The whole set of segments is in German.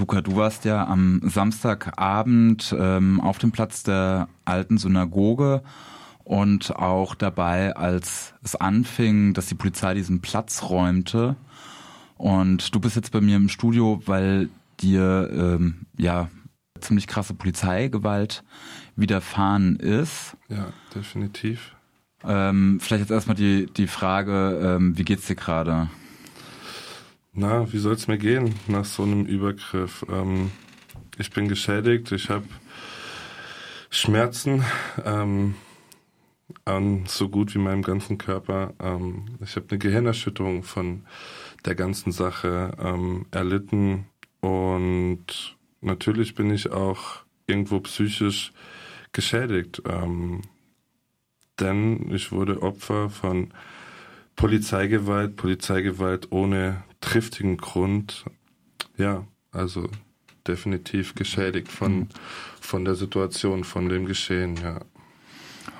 Luca, du warst ja am Samstagabend ähm, auf dem Platz der alten Synagoge und auch dabei, als es anfing, dass die Polizei diesen Platz räumte. Und du bist jetzt bei mir im Studio, weil dir ähm, ja ziemlich krasse Polizeigewalt widerfahren ist. Ja, definitiv. Ähm, vielleicht jetzt erstmal die, die Frage, ähm, wie geht's dir gerade? Na, wie soll es mir gehen nach so einem Übergriff? Ähm, ich bin geschädigt, ich habe Schmerzen ähm, an so gut wie meinem ganzen Körper. Ähm, ich habe eine Gehirnerschütterung von der ganzen Sache ähm, erlitten und natürlich bin ich auch irgendwo psychisch geschädigt. Ähm, denn ich wurde Opfer von Polizeigewalt, Polizeigewalt ohne triftigen Grund. Ja, also definitiv geschädigt von, mhm. von der Situation, von dem Geschehen, ja.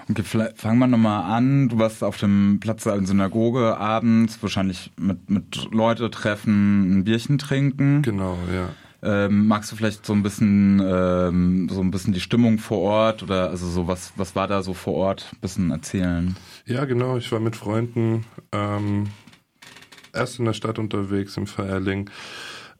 Okay, vielleicht fangen wir nochmal an. Du warst auf dem Platz der Synagoge abends, wahrscheinlich mit, mit Leute treffen, ein Bierchen trinken. Genau, ja. Ähm, magst du vielleicht so ein bisschen ähm, so ein bisschen die Stimmung vor Ort oder also so was was war da so vor Ort ein bisschen erzählen? Ja genau, ich war mit Freunden ähm, erst in der Stadt unterwegs im Feierling,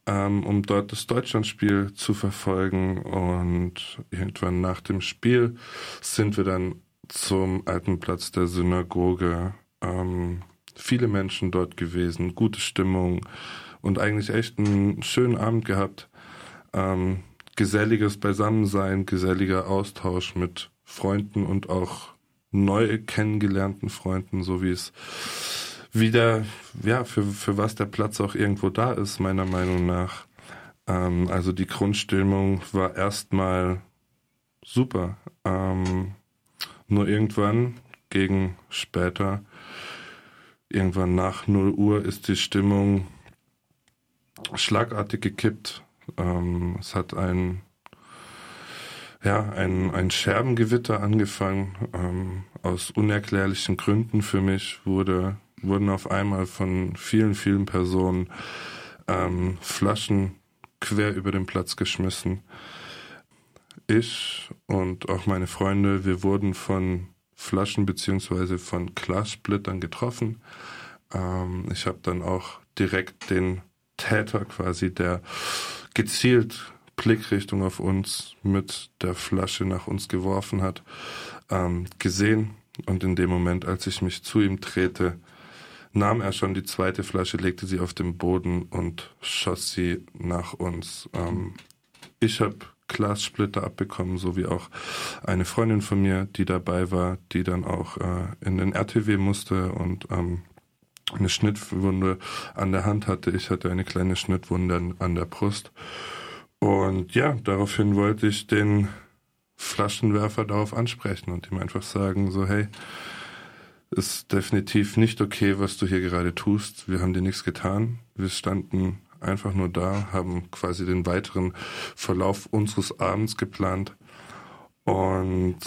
ähm, um dort das Deutschlandspiel zu verfolgen und irgendwann nach dem Spiel sind wir dann zum alten Platz der Synagoge. Ähm, viele Menschen dort gewesen, gute Stimmung und eigentlich echt einen schönen Abend gehabt ähm, geselliges Beisammensein, geselliger Austausch mit Freunden und auch neu kennengelernten Freunden, so wie es wieder, ja, für, für was der Platz auch irgendwo da ist, meiner Meinung nach. Ähm, also die Grundstimmung war erstmal super. Ähm, nur irgendwann, gegen später, irgendwann nach 0 Uhr ist die Stimmung schlagartig gekippt. Ähm, es hat ein, ja, ein, ein Scherbengewitter angefangen. Ähm, aus unerklärlichen Gründen für mich wurde, wurden auf einmal von vielen, vielen Personen ähm, Flaschen quer über den Platz geschmissen. Ich und auch meine Freunde, wir wurden von Flaschen beziehungsweise von Glassplittern getroffen. Ähm, ich habe dann auch direkt den Täter quasi, der gezielt Blickrichtung auf uns mit der Flasche nach uns geworfen hat, ähm, gesehen. Und in dem Moment, als ich mich zu ihm drehte, nahm er schon die zweite Flasche, legte sie auf den Boden und schoss sie nach uns. Ähm, ich habe Glassplitter abbekommen, so wie auch eine Freundin von mir, die dabei war, die dann auch äh, in den RTW musste und ähm, eine Schnittwunde an der Hand hatte. Ich hatte eine kleine Schnittwunde an der Brust. Und ja, daraufhin wollte ich den Flaschenwerfer darauf ansprechen und ihm einfach sagen, so hey, ist definitiv nicht okay, was du hier gerade tust. Wir haben dir nichts getan. Wir standen einfach nur da, haben quasi den weiteren Verlauf unseres Abends geplant. Und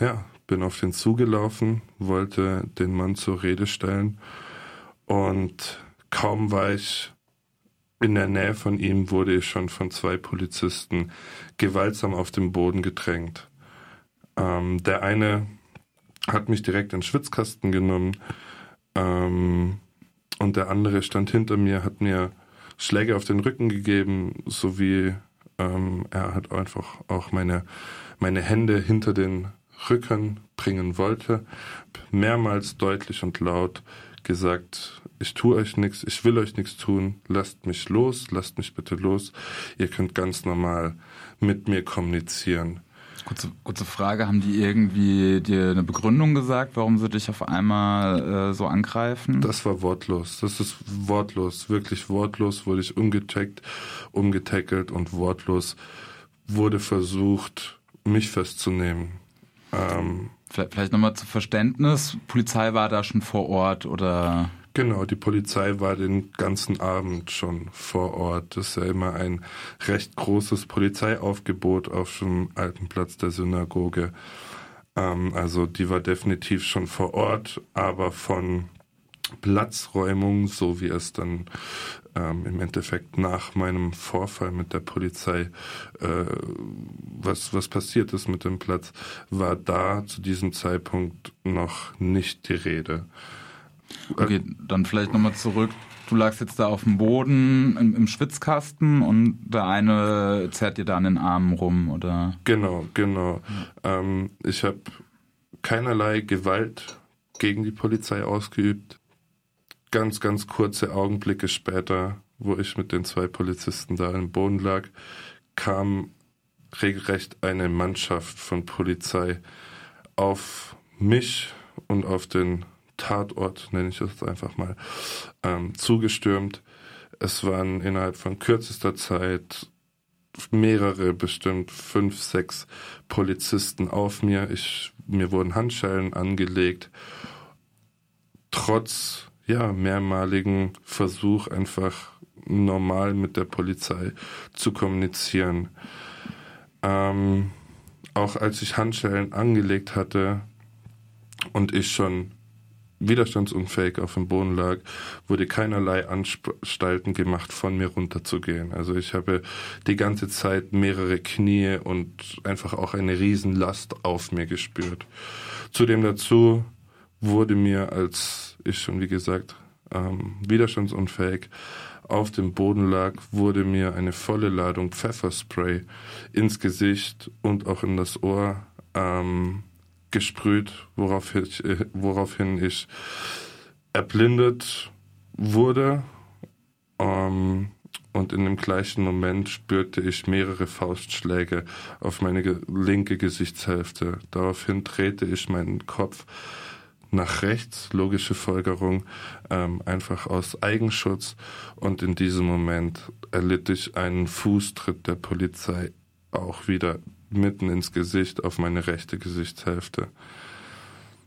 ja, bin auf den zugelaufen, wollte den Mann zur Rede stellen und kaum war ich in der Nähe von ihm, wurde ich schon von zwei Polizisten gewaltsam auf den Boden gedrängt. Ähm, der eine hat mich direkt in den Schwitzkasten genommen ähm, und der andere stand hinter mir, hat mir Schläge auf den Rücken gegeben, sowie ähm, er hat einfach auch meine, meine Hände hinter den Rücken bringen wollte, mehrmals deutlich und laut gesagt, ich tue euch nichts, ich will euch nichts tun, lasst mich los, lasst mich bitte los. Ihr könnt ganz normal mit mir kommunizieren. Kurze, kurze Frage, haben die irgendwie dir eine Begründung gesagt, warum sie dich auf einmal äh, so angreifen? Das war wortlos. Das ist wortlos, wirklich wortlos wurde ich umgecheckt, umgetackelt und wortlos wurde versucht, mich festzunehmen. Ähm, Vielleicht nochmal zu Verständnis, Polizei war da schon vor Ort oder? Genau, die Polizei war den ganzen Abend schon vor Ort. Das ist ja immer ein recht großes Polizeiaufgebot auf dem alten Platz der Synagoge. Ähm, also die war definitiv schon vor Ort, aber von Platzräumung, so wie es dann ähm, im Endeffekt nach meinem Vorfall mit der Polizei, äh, was, was passiert ist mit dem Platz, war da zu diesem Zeitpunkt noch nicht die Rede. Okay, dann vielleicht nochmal zurück. Du lagst jetzt da auf dem Boden im, im, Schwitzkasten und der eine zerrt dir da an den Armen rum, oder? Genau, genau. Ähm, ich habe keinerlei Gewalt gegen die Polizei ausgeübt ganz, ganz kurze Augenblicke später, wo ich mit den zwei Polizisten da im Boden lag, kam regelrecht eine Mannschaft von Polizei auf mich und auf den Tatort, nenne ich es einfach mal, ähm, zugestürmt. Es waren innerhalb von kürzester Zeit mehrere, bestimmt fünf, sechs Polizisten auf mir. Ich, mir wurden Handschellen angelegt. Trotz ja, mehrmaligen Versuch, einfach normal mit der Polizei zu kommunizieren. Ähm, auch als ich Handschellen angelegt hatte und ich schon widerstandsunfähig auf dem Boden lag, wurde keinerlei Anstalten gemacht, von mir runterzugehen. Also ich habe die ganze Zeit mehrere Knie und einfach auch eine Riesenlast auf mir gespürt. Zudem dazu wurde mir, als ich schon, wie gesagt, ähm, widerstandsunfähig auf dem Boden lag, wurde mir eine volle Ladung Pfefferspray ins Gesicht und auch in das Ohr ähm, gesprüht, worauf ich, äh, woraufhin ich erblindet wurde. Ähm, und in dem gleichen Moment spürte ich mehrere Faustschläge auf meine linke Gesichtshälfte. Daraufhin drehte ich meinen Kopf nach rechts, logische Folgerung, ähm, einfach aus Eigenschutz. Und in diesem Moment erlitt ich einen Fußtritt der Polizei auch wieder mitten ins Gesicht auf meine rechte Gesichtshälfte.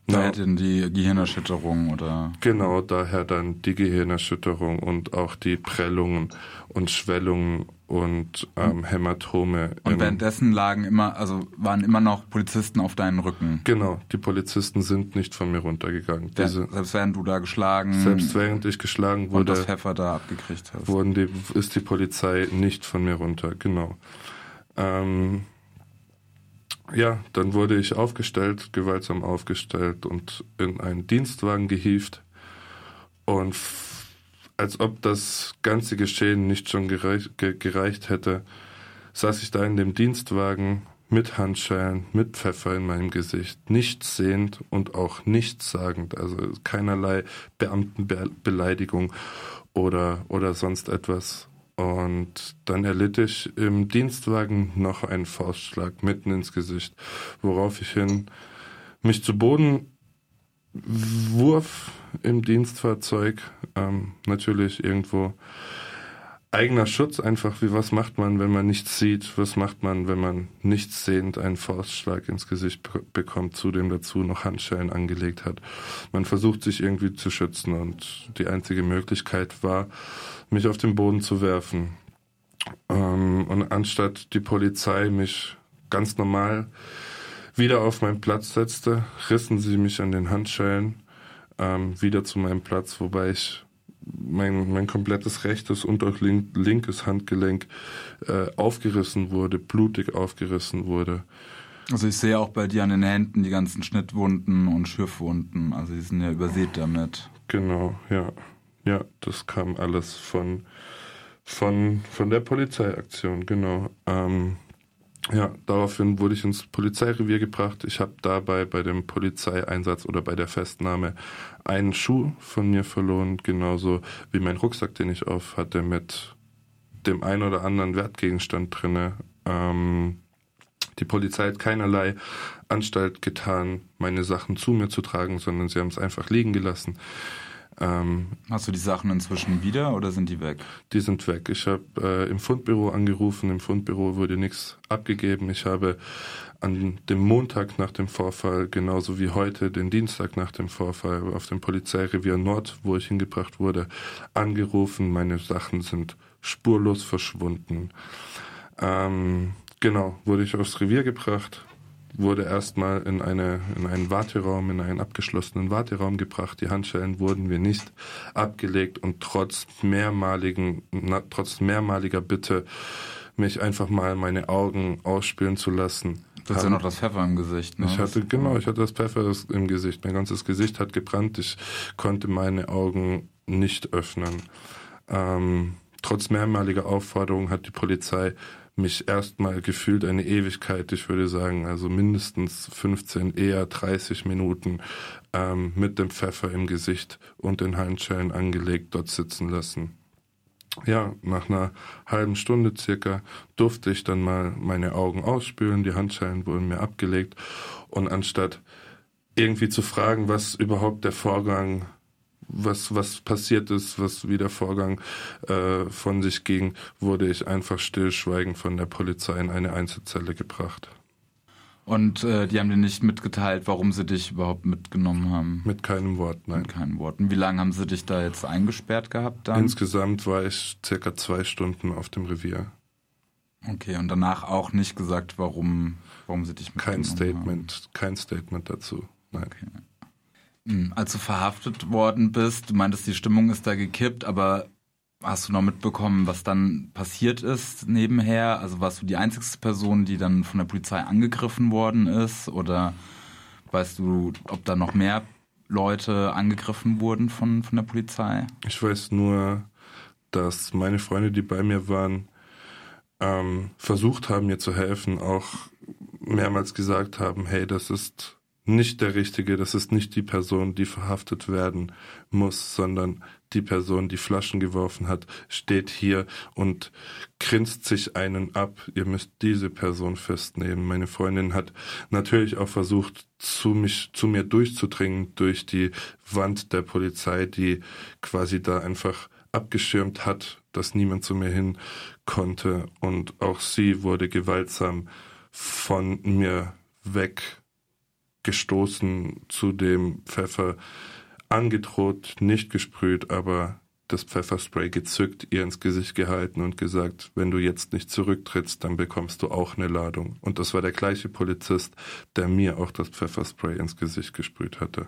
Daher denn die Gehirnerschütterung oder? Genau, daher dann die Gehirnerschütterung und auch die Prellungen und Schwellungen und ähm, Hämatome. Und währenddessen lagen immer, also waren immer noch Polizisten auf deinen Rücken. Genau, die Polizisten sind nicht von mir runtergegangen. Ja, selbst während du da geschlagen. Selbst während ich geschlagen wurde. Und das Pfeffer da abgekriegt hast. Wurden die, ist die Polizei nicht von mir runter, genau. Ähm, ja, dann wurde ich aufgestellt, gewaltsam aufgestellt und in einen Dienstwagen gehievt. Und als ob das ganze Geschehen nicht schon gereicht, gereicht hätte, saß ich da in dem Dienstwagen mit Handschellen, mit Pfeffer in meinem Gesicht, nichts sehend und auch nichts sagend, also keinerlei Beamtenbeleidigung oder, oder sonst etwas. Und dann erlitt ich im Dienstwagen noch einen Faustschlag mitten ins Gesicht, worauf ich hin mich zu Boden wurf im Dienstfahrzeug. Ähm, natürlich irgendwo eigener Schutz einfach, wie was macht man, wenn man nichts sieht, was macht man, wenn man nichts sehend einen Faustschlag ins Gesicht bekommt, zudem dazu noch Handschellen angelegt hat. Man versucht sich irgendwie zu schützen und die einzige Möglichkeit war, mich auf den Boden zu werfen. Ähm, und anstatt die Polizei mich ganz normal wieder auf meinen Platz setzte, rissen sie mich an den Handschellen ähm, wieder zu meinem Platz, wobei ich mein, mein komplettes rechtes und auch link, linkes Handgelenk äh, aufgerissen wurde, blutig aufgerissen wurde. Also ich sehe auch bei dir an den Händen die ganzen Schnittwunden und Schürfwunden. Also die sind ja übersät damit. Genau, ja. Ja, das kam alles von, von, von der Polizeiaktion, genau. Ähm, ja, daraufhin wurde ich ins Polizeirevier gebracht. Ich habe dabei bei dem Polizeieinsatz oder bei der Festnahme einen Schuh von mir verloren, genauso wie mein Rucksack, den ich auf hatte, mit dem ein oder anderen Wertgegenstand drinne. Ähm, die Polizei hat keinerlei Anstalt getan, meine Sachen zu mir zu tragen, sondern sie haben es einfach liegen gelassen. Ähm, Hast du die Sachen inzwischen wieder oder sind die weg? Die sind weg. Ich habe äh, im Fundbüro angerufen, im Fundbüro wurde nichts abgegeben. Ich habe an dem Montag nach dem Vorfall, genauso wie heute, den Dienstag nach dem Vorfall auf dem Polizeirevier Nord, wo ich hingebracht wurde, angerufen. Meine Sachen sind spurlos verschwunden. Ähm, genau, wurde ich aufs Revier gebracht, wurde erstmal in, eine, in einen Warteraum, in einen abgeschlossenen Warteraum gebracht. Die Handschellen wurden mir nicht abgelegt und trotz mehrmaligen, na, trotz mehrmaliger Bitte, mich einfach mal meine Augen ausspülen zu lassen. Du hast ja noch das Pfeffer im Gesicht, ne? Ich hatte, genau, ich hatte das Pfeffer im Gesicht. Mein ganzes Gesicht hat gebrannt. Ich konnte meine Augen nicht öffnen. Ähm, trotz mehrmaliger Aufforderung hat die Polizei mich erstmal gefühlt eine Ewigkeit, ich würde sagen, also mindestens 15, eher 30 Minuten ähm, mit dem Pfeffer im Gesicht und den Handschellen angelegt dort sitzen lassen. Ja, nach einer halben Stunde circa durfte ich dann mal meine Augen ausspülen, die Handschellen wurden mir abgelegt und anstatt irgendwie zu fragen, was überhaupt der Vorgang was, was passiert ist, was wie der Vorgang äh, von sich ging, wurde ich einfach stillschweigend von der Polizei in eine Einzelzelle gebracht. Und äh, die haben dir nicht mitgeteilt, warum sie dich überhaupt mitgenommen haben? Mit keinem Wort, nein. Mit keinen Worten. Wie lange haben sie dich da jetzt eingesperrt gehabt dann? Insgesamt war ich circa zwei Stunden auf dem Revier. Okay, und danach auch nicht gesagt, warum, warum sie dich mitgenommen Kein Statement, haben. kein Statement dazu. Nein. Okay. Hm, als du verhaftet worden bist, du meintest, die Stimmung ist da gekippt, aber hast du noch mitbekommen, was dann passiert ist nebenher? Also warst du die einzige Person, die dann von der Polizei angegriffen worden ist? Oder weißt du, ob da noch mehr Leute angegriffen wurden von, von der Polizei? Ich weiß nur, dass meine Freunde, die bei mir waren, ähm, versucht haben, mir zu helfen, auch mehrmals gesagt haben, hey, das ist nicht der Richtige, das ist nicht die Person, die verhaftet werden muss, sondern die Person, die Flaschen geworfen hat, steht hier und grinst sich einen ab. Ihr müsst diese Person festnehmen. Meine Freundin hat natürlich auch versucht, zu mich, zu mir durchzudringen durch die Wand der Polizei, die quasi da einfach abgeschirmt hat, dass niemand zu mir hin konnte. Und auch sie wurde gewaltsam von mir weg gestoßen zu dem Pfeffer, angedroht, nicht gesprüht, aber das Pfefferspray gezückt, ihr ins Gesicht gehalten und gesagt, wenn du jetzt nicht zurücktrittst, dann bekommst du auch eine Ladung. Und das war der gleiche Polizist, der mir auch das Pfefferspray ins Gesicht gesprüht hatte.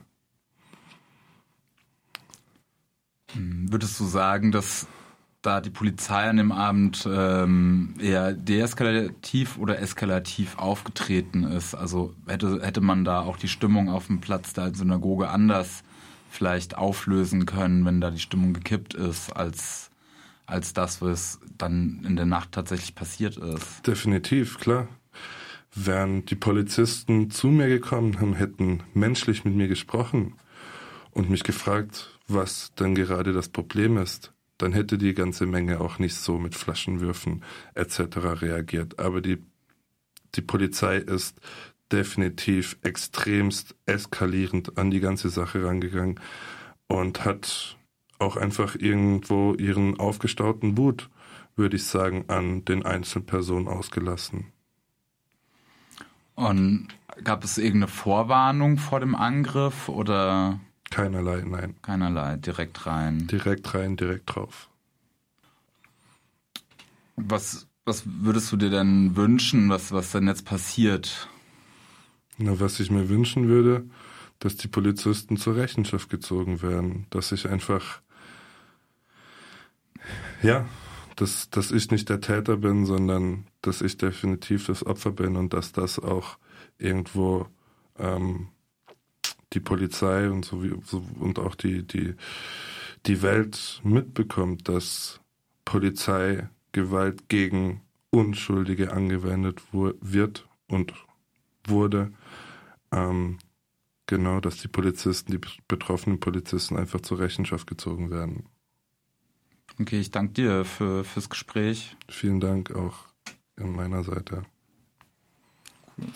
Hm, würdest du sagen, dass da die Polizei an dem Abend ähm, eher deeskalativ oder eskalativ aufgetreten ist. Also hätte, hätte man da auch die Stimmung auf dem Platz der Synagoge anders vielleicht auflösen können, wenn da die Stimmung gekippt ist, als, als das, was dann in der Nacht tatsächlich passiert ist. Definitiv, klar. Wären die Polizisten zu mir gekommen haben, hätten menschlich mit mir gesprochen und mich gefragt, was denn gerade das Problem ist, dann hätte die ganze Menge auch nicht so mit Flaschenwürfen etc. reagiert. Aber die, die Polizei ist definitiv extremst eskalierend an die ganze Sache rangegangen und hat auch einfach irgendwo ihren aufgestauten Wut, würde ich sagen, an den Einzelpersonen ausgelassen. Und gab es irgendeine Vorwarnung vor dem Angriff oder? Keinerlei, nein. Keinerlei, direkt rein. Direkt rein, direkt drauf. Was, was würdest du dir denn wünschen, was, was denn jetzt passiert? Na, was ich mir wünschen würde, dass die Polizisten zur Rechenschaft gezogen werden, dass ich einfach, ja, dass, dass ich nicht der Täter bin, sondern dass ich definitiv das Opfer bin und dass das auch irgendwo ähm, die Polizei und so wie, so, und auch die, die, die Welt mitbekommt, dass Polizeigewalt gegen Unschuldige angewendet wird und wurde. Ähm, genau, dass die Polizisten, die betroffenen Polizisten einfach zur Rechenschaft gezogen werden. Okay, ich danke dir für, fürs Gespräch. Vielen Dank auch in meiner Seite. Cool.